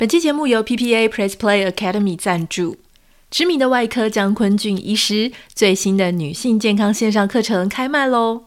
本期节目由 PPA Press Play Academy 赞助，知名的外科江坤俊医师最新的女性健康线上课程开卖喽！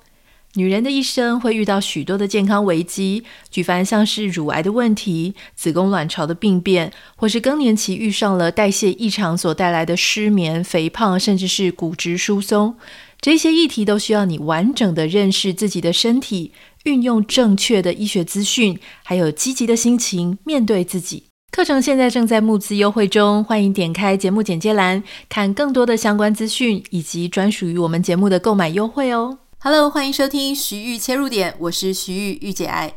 女人的一生会遇到许多的健康危机，举凡像是乳癌的问题、子宫卵巢的病变，或是更年期遇上了代谢异常所带来的失眠、肥胖，甚至是骨质疏松，这些议题都需要你完整的认识自己的身体，运用正确的医学资讯，还有积极的心情面对自己。课程现在正在募资优惠中，欢迎点开节目简介栏看更多的相关资讯以及专属于我们节目的购买优惠哦。Hello，欢迎收听徐玉切入点，我是徐玉玉姐爱。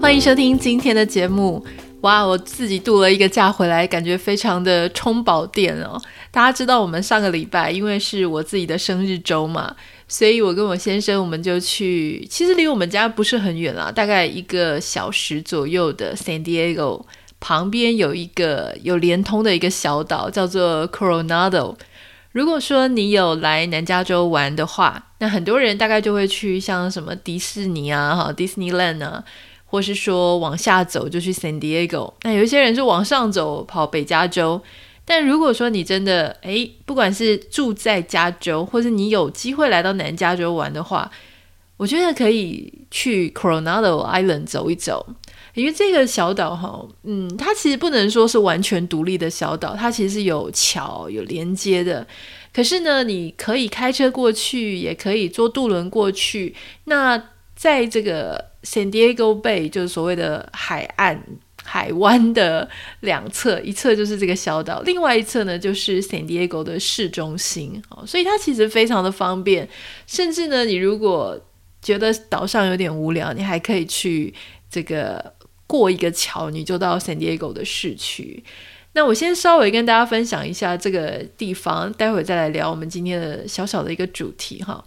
欢迎收听今天的节目。哇，我自己度了一个假回来，感觉非常的充饱电哦。大家知道，我们上个礼拜因为是我自己的生日周嘛，所以我跟我先生我们就去，其实离我们家不是很远啦，大概一个小时左右的 San Diego 旁边有一个有连通的一个小岛，叫做 Coronado。如果说你有来南加州玩的话，那很多人大概就会去像什么迪士尼啊、哈 Disneyland 啊。或是说往下走就去 San Diego，那有一些人是往上走跑北加州。但如果说你真的诶，不管是住在加州，或是你有机会来到南加州玩的话，我觉得可以去 Coronado Island 走一走，因为这个小岛哈，嗯，它其实不能说是完全独立的小岛，它其实是有桥有连接的。可是呢，你可以开车过去，也可以坐渡轮过去。那在这个 San Diego Bay 就是所谓的海岸海湾的两侧，一侧就是这个小岛，另外一侧呢就是 San Diego 的市中心哦，所以它其实非常的方便。甚至呢，你如果觉得岛上有点无聊，你还可以去这个过一个桥，你就到 San Diego 的市区。那我先稍微跟大家分享一下这个地方，待会再来聊我们今天的小小的一个主题哈。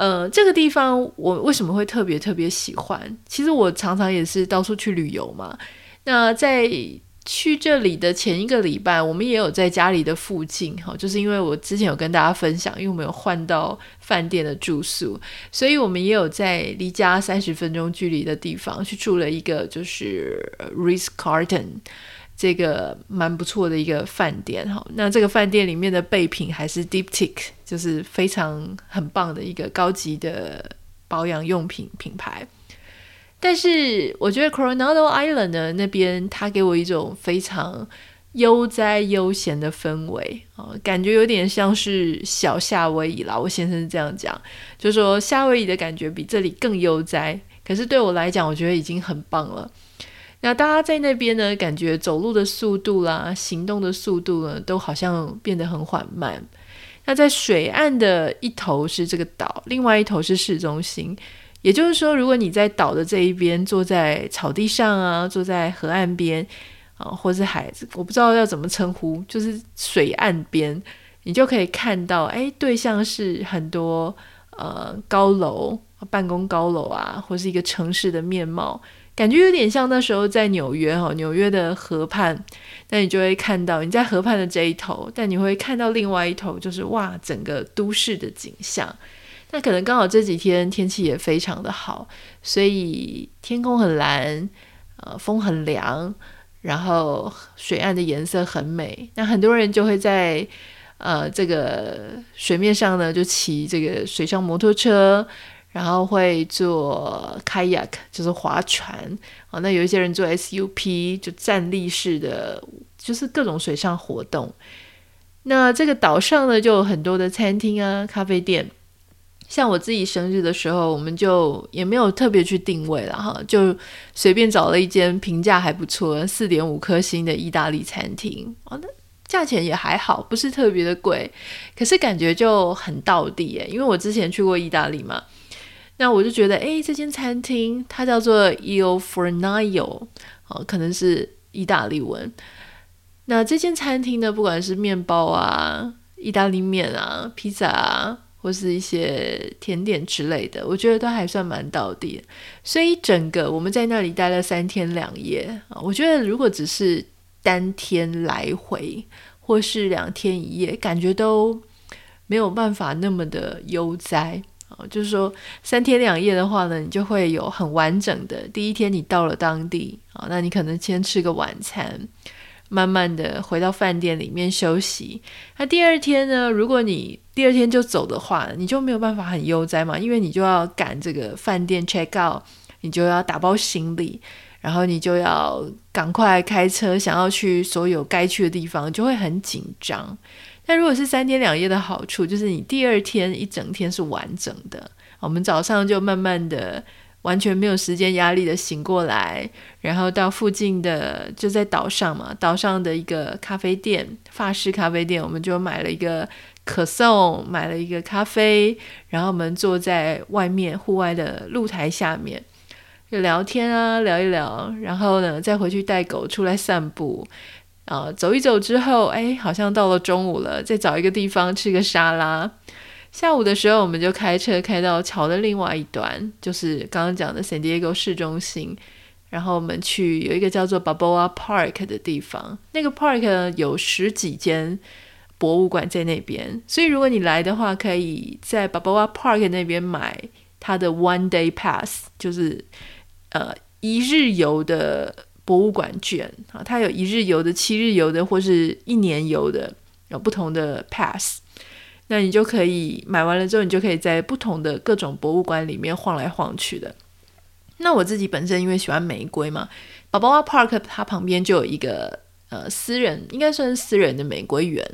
呃，这个地方我为什么会特别特别喜欢？其实我常常也是到处去旅游嘛。那在去这里的前一个礼拜，我们也有在家里的附近，哈，就是因为我之前有跟大家分享，因为我们有换到饭店的住宿，所以我们也有在离家三十分钟距离的地方去住了一个，就是 Ritz Carlton。这个蛮不错的一个饭店哈，那这个饭店里面的备品还是 Diptyque，就是非常很棒的一个高级的保养用品品牌。但是我觉得 Coronado Island 呢，那边它给我一种非常悠哉悠闲的氛围啊，感觉有点像是小夏威夷啦。我先生这样讲，就说夏威夷的感觉比这里更悠哉。可是对我来讲，我觉得已经很棒了。那大家在那边呢，感觉走路的速度啦，行动的速度呢，都好像变得很缓慢。那在水岸的一头是这个岛，另外一头是市中心。也就是说，如果你在岛的这一边，坐在草地上啊，坐在河岸边啊，或是海，我不知道要怎么称呼，就是水岸边，你就可以看到，哎，对象是很多呃高楼、办公高楼啊，或是一个城市的面貌。感觉有点像那时候在纽约哈，纽约的河畔，那你就会看到你在河畔的这一头，但你会看到另外一头，就是哇，整个都市的景象。那可能刚好这几天天气也非常的好，所以天空很蓝，呃，风很凉，然后水岸的颜色很美。那很多人就会在呃这个水面上呢，就骑这个水上摩托车。然后会做 kayak，就是划船啊。那有一些人做 SUP，就站立式的，就是各种水上活动。那这个岛上呢，就有很多的餐厅啊、咖啡店。像我自己生日的时候，我们就也没有特别去定位了哈，就随便找了一间评价还不错、四点五颗星的意大利餐厅。哦，那价钱也还好，不是特别的贵，可是感觉就很道地耶。因为我之前去过意大利嘛。那我就觉得，哎，这间餐厅它叫做 Il Fornaio，哦，可能是意大利文。那这间餐厅呢，不管是面包啊、意大利面啊、披萨啊，或是一些甜点之类的，我觉得都还算蛮到地。所以整个我们在那里待了三天两夜啊，我觉得如果只是单天来回，或是两天一夜，感觉都没有办法那么的悠哉啊。就是说三天两夜的话呢，你就会有很完整的第一天，你到了当地啊，那你可能先吃个晚餐。慢慢的回到饭店里面休息。那第二天呢？如果你第二天就走的话，你就没有办法很悠哉嘛，因为你就要赶这个饭店 check out，你就要打包行李，然后你就要赶快开车，想要去所有该去的地方，就会很紧张。但如果是三天两夜的好处，就是你第二天一整天是完整的。我们早上就慢慢的。完全没有时间压力的醒过来，然后到附近的就在岛上嘛，岛上的一个咖啡店，法式咖啡店，我们就买了一个可颂，买了一个咖啡，然后我们坐在外面户外的露台下面就聊天啊，聊一聊，然后呢再回去带狗出来散步，啊，走一走之后，哎，好像到了中午了，再找一个地方吃个沙拉。下午的时候，我们就开车开到桥的另外一端，就是刚刚讲的 San Diego 市中心。然后我们去有一个叫做 Baboa Park 的地方，那个 park，有十几间博物馆在那边。所以如果你来的话，可以在 Baboa Park 那边买它的 One Day Pass，就是呃一日游的博物馆券啊。它有一日游的、七日游的或是一年游的，有不同的 pass。那你就可以买完了之后，你就可以在不同的各种博物馆里面晃来晃去的。那我自己本身因为喜欢玫瑰嘛宝宝 Park 它旁边就有一个呃私人，应该算是私人的玫瑰园。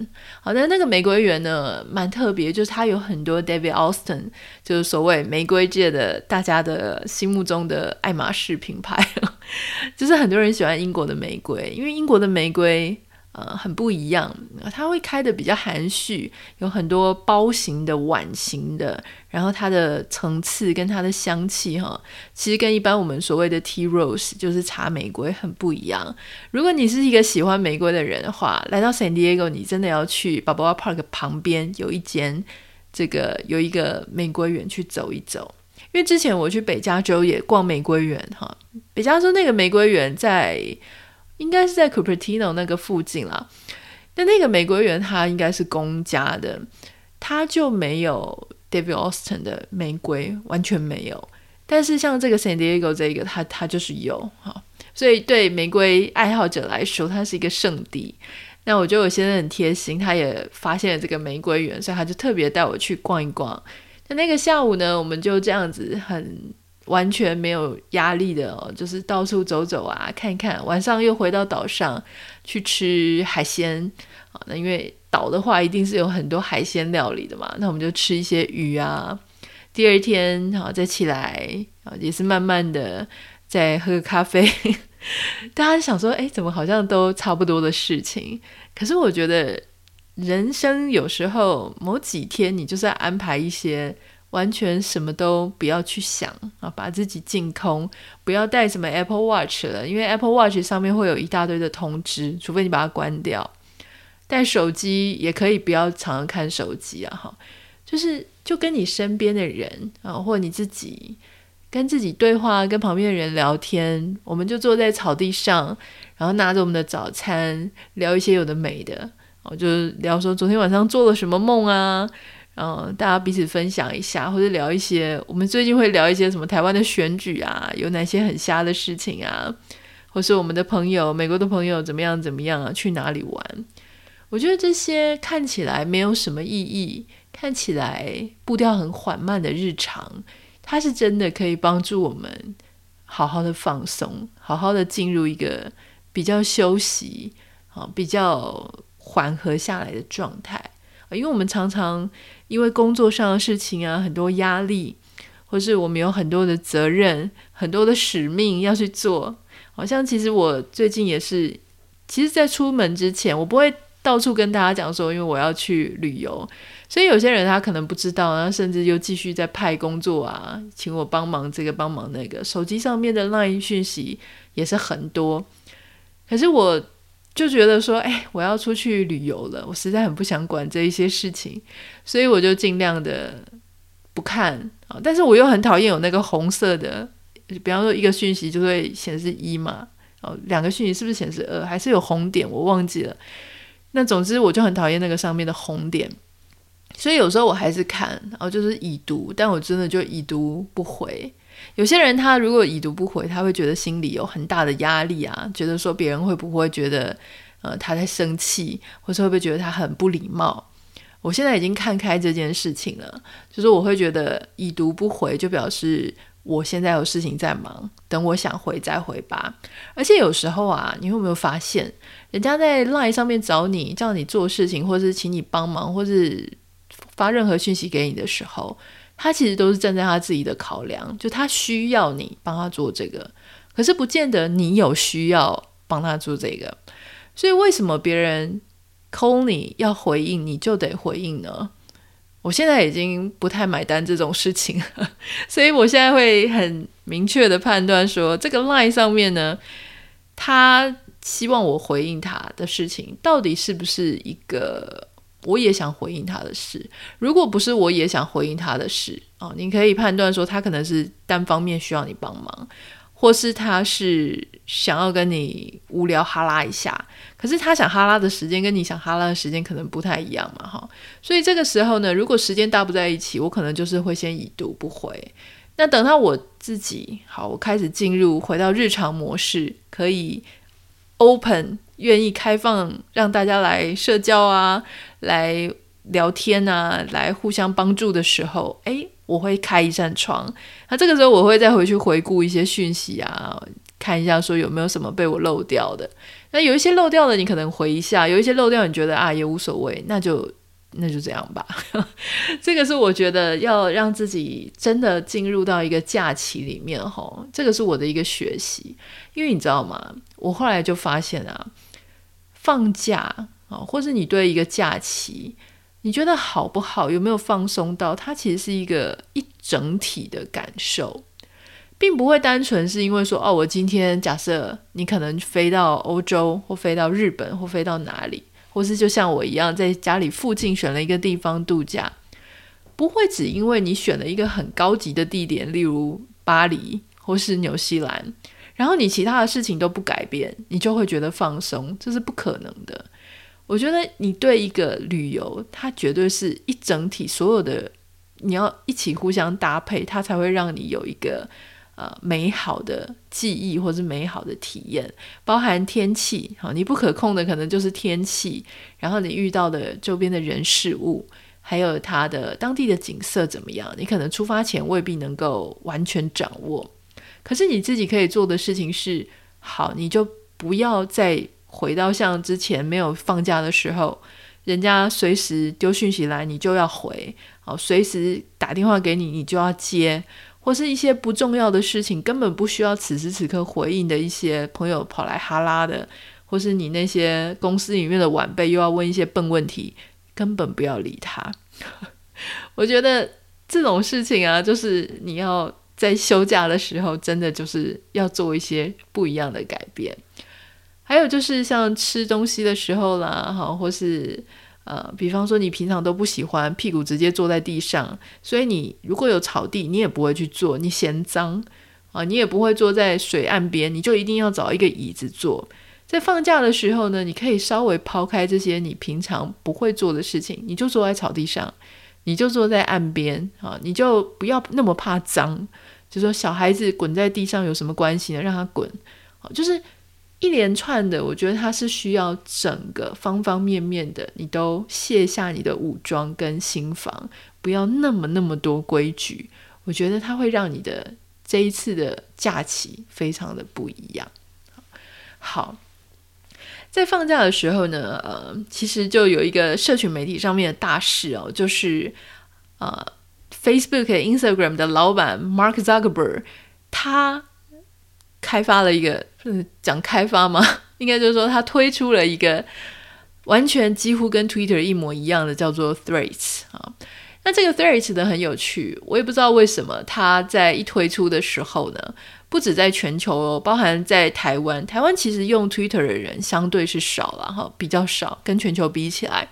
好，那那个玫瑰园呢，蛮特别，就是它有很多 David Austin，就是所谓玫瑰界的大家的心目中的爱马仕品牌，就是很多人喜欢英国的玫瑰，因为英国的玫瑰。呃，很不一样，它会开得比较含蓄，有很多包型的、碗型的，然后它的层次跟它的香气哈，其实跟一般我们所谓的 tea rose 就是茶玫瑰很不一样。如果你是一个喜欢玫瑰的人的话，来到 San Diego，你真的要去 b a b a Park 旁边有一间这个有一个玫瑰园去走一走，因为之前我去北加州也逛玫瑰园哈，北加州那个玫瑰园在。应该是在 Cupertino 那个附近啦，但那个玫瑰园它应该是公家的，它就没有 David Austin 的玫瑰，完全没有。但是像这个 San Diego 这个，它它就是有哈，所以对玫瑰爱好者来说，它是一个圣地。那我觉得我先生很贴心，他也发现了这个玫瑰园，所以他就特别带我去逛一逛。那那个下午呢，我们就这样子很。完全没有压力的哦，就是到处走走啊，看看。晚上又回到岛上去吃海鲜啊。那因为岛的话，一定是有很多海鲜料理的嘛。那我们就吃一些鱼啊。第二天好再起来啊，也是慢慢的再喝个咖啡。大家想说，哎，怎么好像都差不多的事情？可是我觉得人生有时候某几天，你就是要安排一些。完全什么都不要去想啊，把自己净空，不要带什么 Apple Watch 了，因为 Apple Watch 上面会有一大堆的通知，除非你把它关掉。带手机也可以不要常常看手机啊，哈，就是就跟你身边的人啊，或你自己跟自己对话，跟旁边的人聊天。我们就坐在草地上，然后拿着我们的早餐，聊一些有的没的，我就聊说昨天晚上做了什么梦啊。嗯，大家彼此分享一下，或者聊一些。我们最近会聊一些什么台湾的选举啊，有哪些很瞎的事情啊，或是我们的朋友，美国的朋友怎么样怎么样啊，去哪里玩？我觉得这些看起来没有什么意义，看起来步调很缓慢的日常，它是真的可以帮助我们好好的放松，好好的进入一个比较休息啊，比较缓和下来的状态。因为我们常常因为工作上的事情啊，很多压力，或是我们有很多的责任、很多的使命要去做。好像其实我最近也是，其实，在出门之前，我不会到处跟大家讲说，因为我要去旅游。所以有些人他可能不知道，然后甚至又继续在派工作啊，请我帮忙这个帮忙那个，手机上面的 LINE 讯息也是很多。可是我。就觉得说，哎，我要出去旅游了，我实在很不想管这一些事情，所以我就尽量的不看啊。但是我又很讨厌有那个红色的，比方说一个讯息就会显示一嘛，哦，两个讯息是不是显示二？还是有红点？我忘记了。那总之我就很讨厌那个上面的红点。所以有时候我还是看，然后就是已读，但我真的就已读不回。有些人他如果已读不回，他会觉得心里有很大的压力啊，觉得说别人会不会觉得呃他在生气，或是会不会觉得他很不礼貌。我现在已经看开这件事情了，就是我会觉得已读不回就表示我现在有事情在忙，等我想回再回吧。而且有时候啊，你有没有发现，人家在 LINE 上面找你，叫你做事情，或是请你帮忙，或是发任何讯息给你的时候，他其实都是站在他自己的考量，就他需要你帮他做这个，可是不见得你有需要帮他做这个。所以为什么别人 call 你要回应，你就得回应呢？我现在已经不太买单这种事情了，所以我现在会很明确的判断说，这个 line 上面呢，他希望我回应他的事情，到底是不是一个我也想回应他的事？如果不是我也想回应他的事，哦，你可以判断说，他可能是单方面需要你帮忙。或是他是想要跟你无聊哈拉一下，可是他想哈拉的时间跟你想哈拉的时间可能不太一样嘛，哈，所以这个时候呢，如果时间搭不在一起，我可能就是会先已读不回。那等到我自己好，我开始进入回到日常模式，可以 open 愿意开放让大家来社交啊，来聊天啊，来互相帮助的时候，诶。我会开一扇窗，那这个时候我会再回去回顾一些讯息啊，看一下说有没有什么被我漏掉的。那有一些漏掉的，你可能回一下；有一些漏掉，你觉得啊也无所谓，那就那就这样吧。这个是我觉得要让自己真的进入到一个假期里面吼，这个是我的一个学习。因为你知道吗？我后来就发现啊，放假啊，或是你对一个假期。你觉得好不好？有没有放松到？它其实是一个一整体的感受，并不会单纯是因为说哦，我今天假设你可能飞到欧洲，或飞到日本，或飞到哪里，或是就像我一样在家里附近选了一个地方度假，不会只因为你选了一个很高级的地点，例如巴黎或是纽西兰，然后你其他的事情都不改变，你就会觉得放松，这是不可能的。我觉得你对一个旅游，它绝对是一整体，所有的你要一起互相搭配，它才会让你有一个呃美好的记忆或是美好的体验。包含天气，好，你不可控的可能就是天气，然后你遇到的周边的人事物，还有它的当地的景色怎么样，你可能出发前未必能够完全掌握。可是你自己可以做的事情是，好，你就不要再。回到像之前没有放假的时候，人家随时丢讯息来，你就要回；好，随时打电话给你，你就要接，或是一些不重要的事情，根本不需要此时此刻回应的一些朋友跑来哈拉的，或是你那些公司里面的晚辈又要问一些笨问题，根本不要理他。我觉得这种事情啊，就是你要在休假的时候，真的就是要做一些不一样的改变。还有就是像吃东西的时候啦，哈，或是呃，比方说你平常都不喜欢屁股直接坐在地上，所以你如果有草地，你也不会去坐，你嫌脏啊，你也不会坐在水岸边，你就一定要找一个椅子坐。在放假的时候呢，你可以稍微抛开这些你平常不会做的事情，你就坐在草地上，你就坐在岸边啊，你就不要那么怕脏。就说小孩子滚在地上有什么关系呢？让他滚，就是。一连串的，我觉得他是需要整个方方面面的，你都卸下你的武装跟心防，不要那么那么多规矩。我觉得他会让你的这一次的假期非常的不一样。好，在放假的时候呢，呃，其实就有一个社群媒体上面的大事哦，就是呃，Facebook、Instagram 的老板 Mark Zuckerberg，他开发了一个。嗯，讲开发吗？应该就是说，他推出了一个完全几乎跟 Twitter 一模一样的，叫做 Threads 啊。那这个 Threads 的很有趣，我也不知道为什么他在一推出的时候呢，不止在全球哦，包含在台湾，台湾其实用 Twitter 的人相对是少了哈，比较少，跟全球比起来。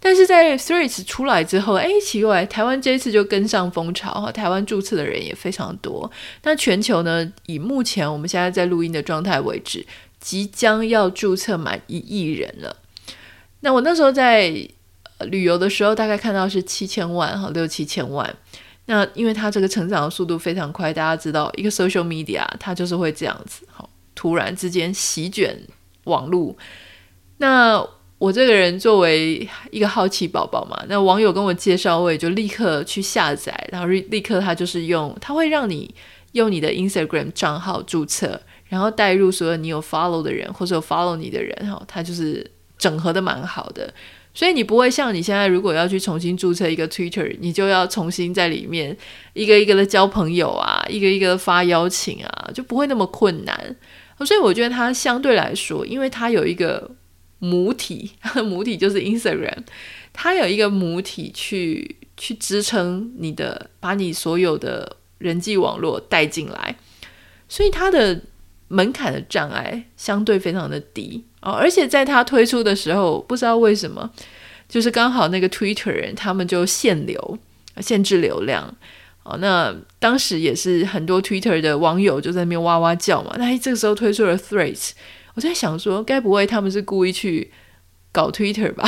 但是在 Threads 出来之后，哎，奇怪，台湾这一次就跟上风潮哈，台湾注册的人也非常多。那全球呢，以目前我们现在在录音的状态为止，即将要注册满一亿人了。那我那时候在旅游的时候大概看到是七千万哈，六七千万。那因为它这个成长的速度非常快，大家知道一个 social media 它就是会这样子，好，突然之间席卷网络。那我这个人作为一个好奇宝宝嘛，那网友跟我介绍，我也就立刻去下载，然后立刻他就是用，他会让你用你的 Instagram 账号注册，然后带入所有你有 follow 的人或者有 follow 你的人，哈，他就是整合的蛮好的，所以你不会像你现在如果要去重新注册一个 Twitter，你就要重新在里面一个一个的交朋友啊，一个一个的发邀请啊，就不会那么困难。所以我觉得它相对来说，因为它有一个。母体，母体就是 Instagram，它有一个母体去去支撑你的，把你所有的人际网络带进来，所以它的门槛的障碍相对非常的低哦。而且在它推出的时候，不知道为什么，就是刚好那个 Twitter 人他们就限流，限制流量哦。那当时也是很多 Twitter 的网友就在那边哇哇叫嘛。那这个时候推出了 Threads。我在想说，该不会他们是故意去搞 Twitter 吧？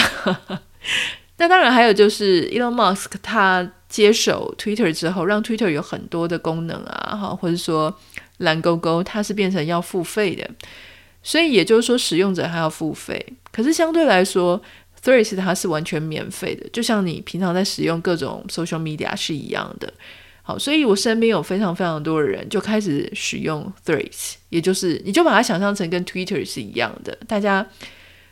那当然，还有就是 Elon Musk 他接手 Twitter 之后，让 Twitter 有很多的功能啊，哈，或者说蓝勾勾，它是变成要付费的，所以也就是说，使用者还要付费。可是相对来说，Threads 它是完全免费的，就像你平常在使用各种 social media 是一样的。好，所以我身边有非常非常多的人就开始使用 Threads，也就是你就把它想象成跟 Twitter 是一样的，大家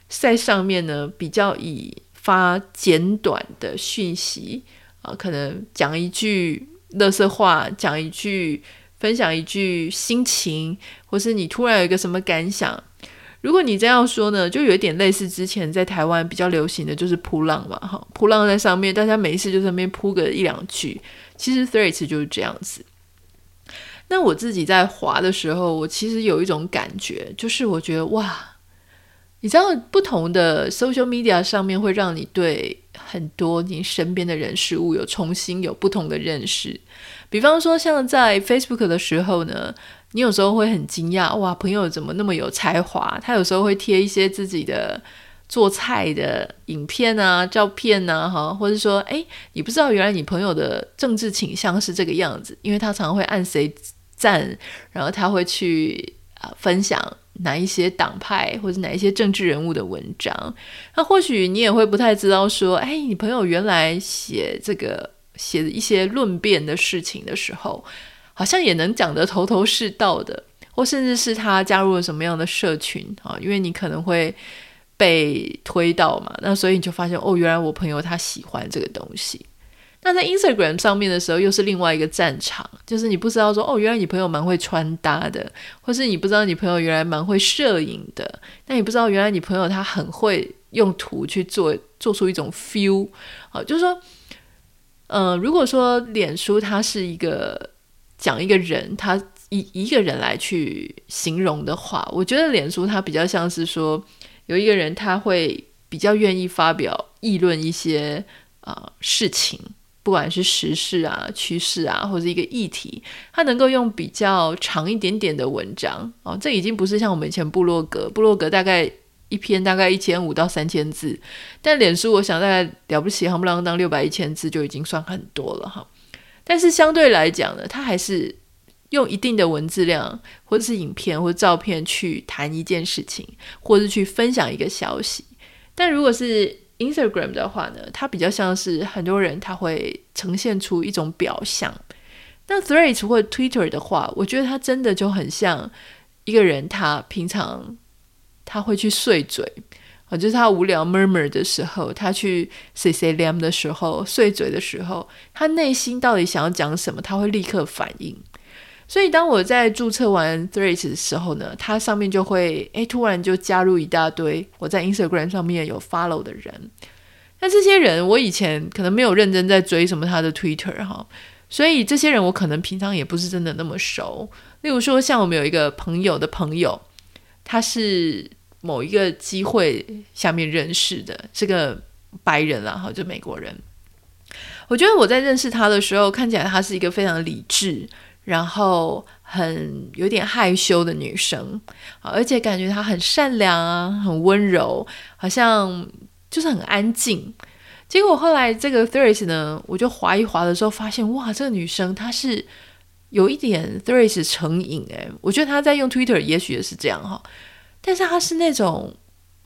在上面呢比较以发简短的讯息啊，可能讲一句乐色话，讲一句分享一句心情，或是你突然有一个什么感想，如果你这样说呢，就有一点类似之前在台湾比较流行的就是扑浪嘛，哈，扑浪在上面，大家没事就在那边噗个一两句。其实 Threads 就是这样子。那我自己在滑的时候，我其实有一种感觉，就是我觉得哇，你知道，不同的 social media 上面会让你对很多你身边的人事物有重新有不同的认识。比方说，像在 Facebook 的时候呢，你有时候会很惊讶，哇，朋友怎么那么有才华？他有时候会贴一些自己的。做菜的影片啊、照片啊，哈，或者说，哎，你不知道原来你朋友的政治倾向是这个样子，因为他常常会按谁赞，然后他会去啊分享哪一些党派或者哪一些政治人物的文章。那或许你也会不太知道说，哎，你朋友原来写这个写一些论辩的事情的时候，好像也能讲得头头是道的，或甚至是他加入了什么样的社群啊？因为你可能会。被推到嘛，那所以你就发现哦，原来我朋友他喜欢这个东西。那在 Instagram 上面的时候，又是另外一个战场，就是你不知道说哦，原来你朋友蛮会穿搭的，或是你不知道你朋友原来蛮会摄影的，那你不知道原来你朋友他很会用图去做做出一种 feel 啊，就是说，呃，如果说脸书它是一个讲一个人，他以一个人来去形容的话，我觉得脸书它比较像是说。有一个人，他会比较愿意发表议论一些啊、呃、事情，不管是时事啊、趋势啊，或者一个议题，它能够用比较长一点点的文章哦。这已经不是像我们以前部落格，部落格大概一篇大概一千五到三千字，但脸书我想大概了不起，夯不啷当六百一千字就已经算很多了哈。但是相对来讲呢，它还是。用一定的文字量，或者是影片或者照片去谈一件事情，或者是去分享一个消息。但如果是 Instagram 的话呢，它比较像是很多人他会呈现出一种表象。那 Threads 或 Twitter 的话，我觉得它真的就很像一个人，他平常他会去碎嘴啊，就是他无聊 murmur 的时候，他去 say say lam 的时候，碎嘴的时候，他内心到底想要讲什么，他会立刻反应。所以当我在注册完 Threads 的时候呢，它上面就会诶突然就加入一大堆我在 Instagram 上面有 follow 的人。那这些人我以前可能没有认真在追什么他的 Twitter 哈，所以这些人我可能平常也不是真的那么熟。例如说，像我们有一个朋友的朋友，他是某一个机会下面认识的这个白人啊，哈，就美国人。我觉得我在认识他的时候，看起来他是一个非常理智。然后很有点害羞的女生，而且感觉她很善良啊，很温柔，好像就是很安静。结果后来这个 Threads 呢，我就划一划的时候，发现哇，这个女生她是有一点 Threads 成瘾诶，我觉得她在用 Twitter 也许也是这样哈，但是她是那种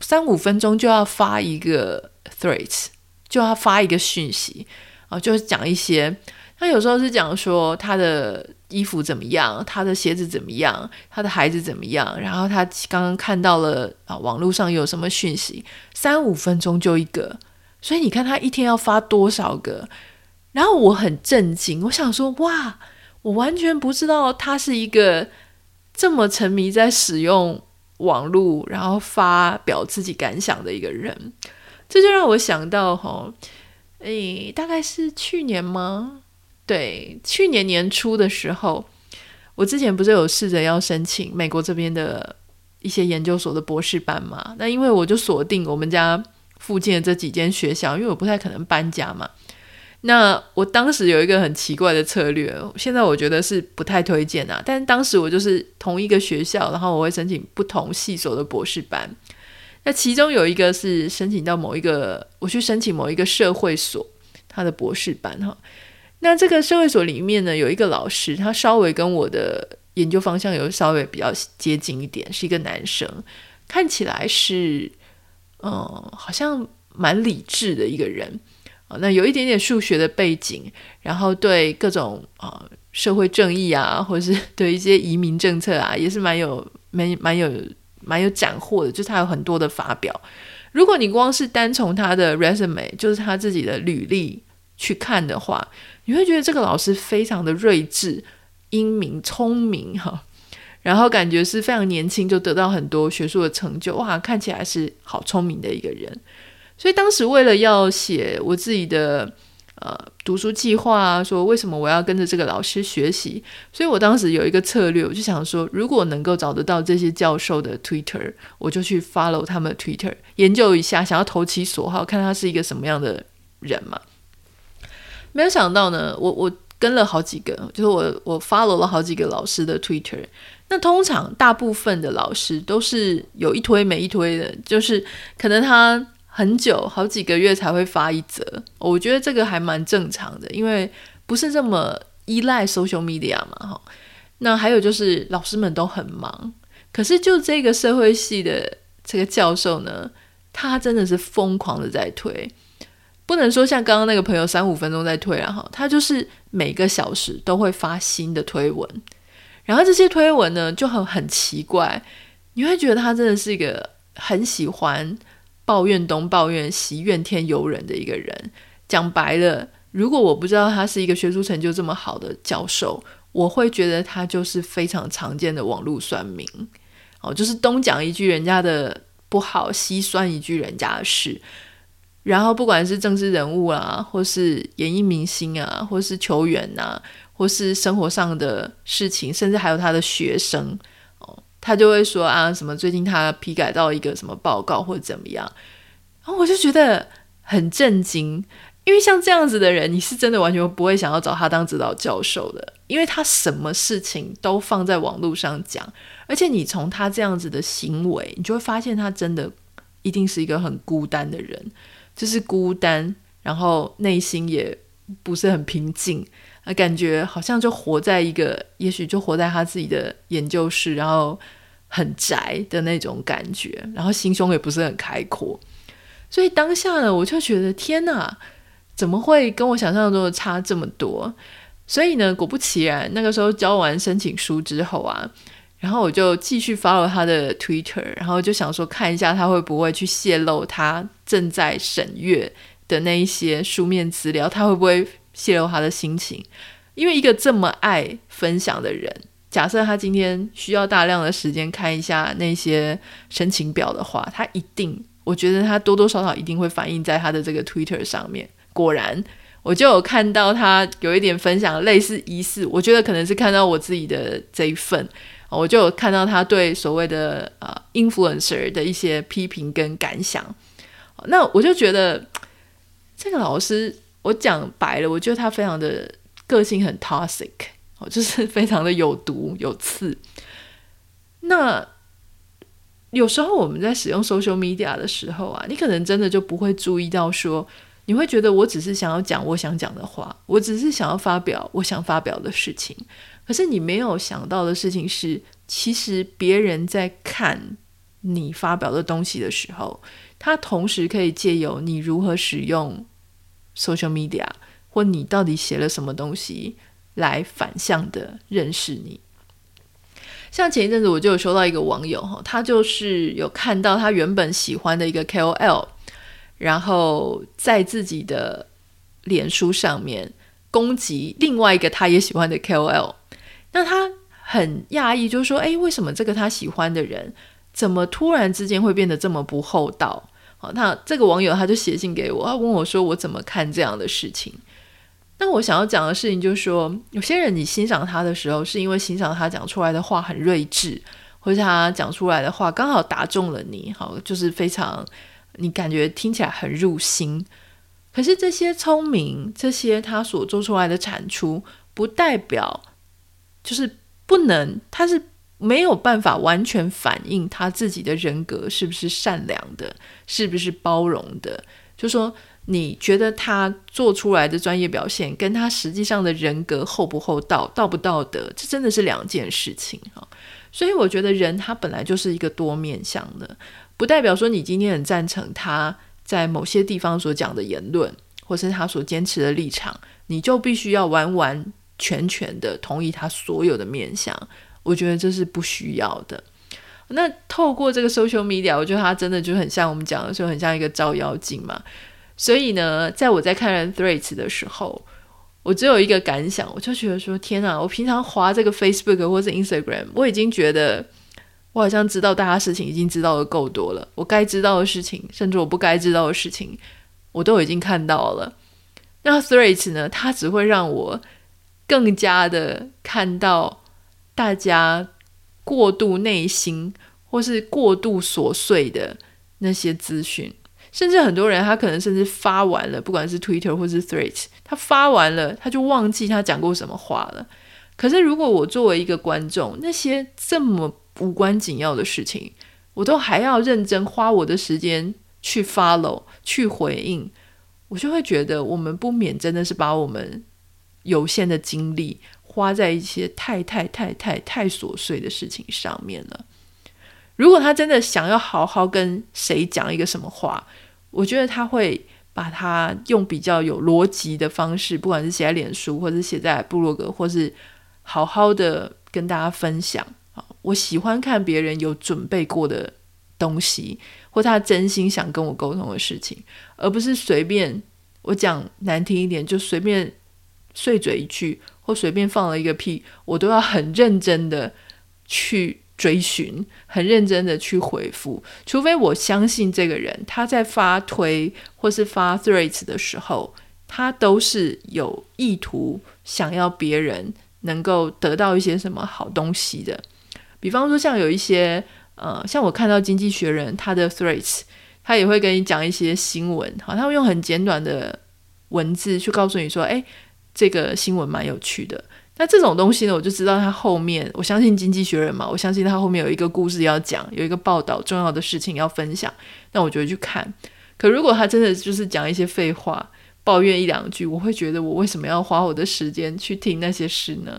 三五分钟就要发一个 Threads，就要发一个讯息啊，就是讲一些。她有时候是讲说她的衣服怎么样，他的鞋子怎么样，他的孩子怎么样，然后他刚刚看到了啊，网络上有什么讯息，三五分钟就一个。所以你看他一天要发多少个，然后我很震惊，我想说哇，我完全不知道他是一个这么沉迷在使用网络，然后发表自己感想的一个人。这就让我想到哈，诶，大概是去年吗？对，去年年初的时候，我之前不是有试着要申请美国这边的一些研究所的博士班嘛？那因为我就锁定我们家。附近的这几间学校，因为我不太可能搬家嘛。那我当时有一个很奇怪的策略，现在我觉得是不太推荐啊。但是当时我就是同一个学校，然后我会申请不同系所的博士班。那其中有一个是申请到某一个，我去申请某一个社会所他的博士班哈。那这个社会所里面呢，有一个老师，他稍微跟我的研究方向有稍微比较接近一点，是一个男生，看起来是。嗯，好像蛮理智的一个人啊，那有一点点数学的背景，然后对各种啊社会正义啊，或者是对一些移民政策啊，也是蛮有蛮蛮有蛮有斩获的，就是他有很多的发表。如果你光是单从他的 resume，就是他自己的履历去看的话，你会觉得这个老师非常的睿智、英明、聪明哈。然后感觉是非常年轻就得到很多学术的成就，哇，看起来是好聪明的一个人。所以当时为了要写我自己的呃读书计划啊，说为什么我要跟着这个老师学习，所以我当时有一个策略，我就想说，如果能够找得到这些教授的 Twitter，我就去 follow 他们的 Twitter，研究一下，想要投其所好，看他是一个什么样的人嘛。没有想到呢，我我跟了好几个，就是我我 follow 了好几个老师的 Twitter。那通常大部分的老师都是有一推没一推的，就是可能他很久好几个月才会发一则。我觉得这个还蛮正常的，因为不是这么依赖 social media 嘛，哈。那还有就是老师们都很忙，可是就这个社会系的这个教授呢，他真的是疯狂的在推，不能说像刚刚那个朋友三五分钟在推啊，哈，他就是每个小时都会发新的推文。然后这些推文呢，就很很奇怪，你会觉得他真的是一个很喜欢抱怨东抱怨西、怨天尤人的一个人。讲白了，如果我不知道他是一个学术成就这么好的教授，我会觉得他就是非常常见的网络酸民哦，就是东讲一句人家的不好，西酸一句人家的事。然后不管是政治人物啊，或是演艺明星啊，或是球员啊。或是生活上的事情，甚至还有他的学生哦，他就会说啊，什么最近他批改到一个什么报告或怎么样，然后我就觉得很震惊，因为像这样子的人，你是真的完全不会想要找他当指导教授的，因为他什么事情都放在网络上讲，而且你从他这样子的行为，你就会发现他真的一定是一个很孤单的人，就是孤单，然后内心也不是很平静。啊，感觉好像就活在一个，也许就活在他自己的研究室，然后很宅的那种感觉，然后心胸也不是很开阔。所以当下呢，我就觉得天哪，怎么会跟我想象中的差这么多？所以呢，果不其然，那个时候交完申请书之后啊，然后我就继续 follow 他的 Twitter，然后就想说看一下他会不会去泄露他正在审阅的那一些书面资料，他会不会？泄露他的心情，因为一个这么爱分享的人，假设他今天需要大量的时间看一下那些申请表的话，他一定，我觉得他多多少少一定会反映在他的这个 Twitter 上面。果然，我就有看到他有一点分享类似疑似，我觉得可能是看到我自己的这一份，我就有看到他对所谓的呃 influencer 的一些批评跟感想。那我就觉得这个老师。我讲白了，我觉得他非常的个性很 toxic，哦，就是 非常的有毒有刺。那有时候我们在使用 social media 的时候啊，你可能真的就不会注意到说，你会觉得我只是想要讲我想讲的话，我只是想要发表我想发表的事情。可是你没有想到的事情是，其实别人在看你发表的东西的时候，他同时可以借由你如何使用 social media，或你到底写了什么东西，来反向的认识你。像前一阵子我就有收到一个网友哈，他就是有看到他原本喜欢的一个 KOL。然后在自己的脸书上面攻击另外一个他也喜欢的 KOL，那他很讶异，就是说：“哎，为什么这个他喜欢的人，怎么突然之间会变得这么不厚道？”好，那这个网友他就写信给我，他问我说：“我怎么看这样的事情？”那我想要讲的事情就是说，有些人你欣赏他的时候，是因为欣赏他讲出来的话很睿智，或者他讲出来的话刚好打中了你，好，就是非常。你感觉听起来很入心，可是这些聪明，这些他所做出来的产出，不代表就是不能，他是没有办法完全反映他自己的人格是不是善良的，是不是包容的。就说你觉得他做出来的专业表现，跟他实际上的人格厚不厚道、道不道德，这真的是两件事情哈。所以我觉得人他本来就是一个多面向的。不代表说你今天很赞成他在某些地方所讲的言论，或是他所坚持的立场，你就必须要完完全全的同意他所有的面向。我觉得这是不需要的。那透过这个 social media，我觉得他真的就很像我们讲的时候，很像一个照妖镜嘛。所以呢，在我在看 Threads 的时候，我只有一个感想，我就觉得说：天啊，我平常滑这个 Facebook 或是 Instagram，我已经觉得。我好像知道大家事情已经知道的够多了，我该知道的事情，甚至我不该知道的事情，我都已经看到了。那 Threads 呢？它只会让我更加的看到大家过度内心或是过度琐碎的那些资讯，甚至很多人他可能甚至发完了，不管是 Twitter 或是 Threads，他发完了他就忘记他讲过什么话了。可是如果我作为一个观众，那些这么无关紧要的事情，我都还要认真花我的时间去 follow 去回应，我就会觉得我们不免真的是把我们有限的精力花在一些太太太太太琐碎的事情上面了。如果他真的想要好好跟谁讲一个什么话，我觉得他会把它用比较有逻辑的方式，不管是写在脸书，或是写在部落格，或是好好的跟大家分享。我喜欢看别人有准备过的东西，或他真心想跟我沟通的事情，而不是随便我讲难听一点，就随便碎嘴一句，或随便放了一个屁，我都要很认真的去追寻，很认真的去回复，除非我相信这个人他在发推或是发 threads 的时候，他都是有意图想要别人能够得到一些什么好东西的。比方说，像有一些呃，像我看到《经济学人》他的 threads，他也会跟你讲一些新闻，好，他会用很简短的文字去告诉你说，诶，这个新闻蛮有趣的。那这种东西呢，我就知道他后面，我相信《经济学人》嘛，我相信他后面有一个故事要讲，有一个报道，重要的事情要分享，那我就会去看。可如果他真的就是讲一些废话，抱怨一两句，我会觉得我为什么要花我的时间去听那些事呢？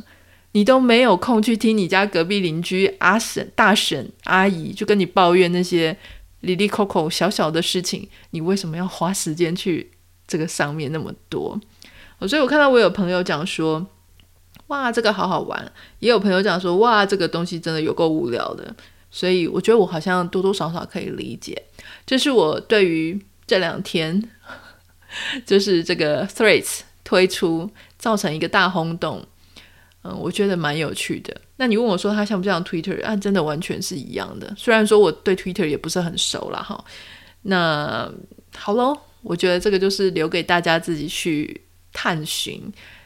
你都没有空去听你家隔壁邻居阿婶、大婶、阿姨就跟你抱怨那些里里扣扣小小的事情，你为什么要花时间去这个上面那么多？所以我看到我有朋友讲说，哇，这个好好玩；也有朋友讲说，哇，这个东西真的有够无聊的。所以我觉得我好像多多少少可以理解，这是我对于这两天 就是这个 Threads 推出造成一个大轰动。嗯，我觉得蛮有趣的。那你问我说它像不像 Twitter？啊，真的完全是一样的。虽然说我对 Twitter 也不是很熟啦，哈。那好喽，我觉得这个就是留给大家自己去探寻。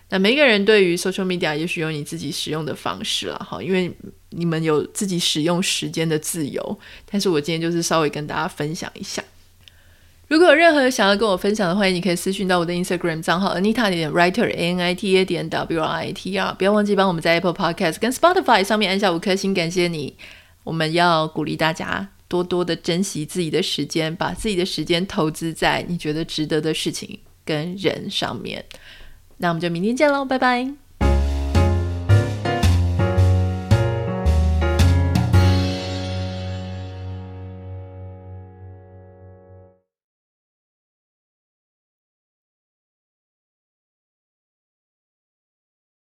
那每个人对于 social media 也许有你自己使用的方式了，哈，因为你们有自己使用时间的自由。但是我今天就是稍微跟大家分享一下。如果有任何想要跟我分享的，欢迎你可以私讯到我的 Instagram 账号 Anita 点 Writer A N I T A 点 W R I T R，不要忘记帮我们在 Apple Podcast 跟 Spotify 上面按下五颗星，感谢你。我们要鼓励大家多多的珍惜自己的时间，把自己的时间投资在你觉得值得的事情跟人上面。那我们就明天见喽，拜拜。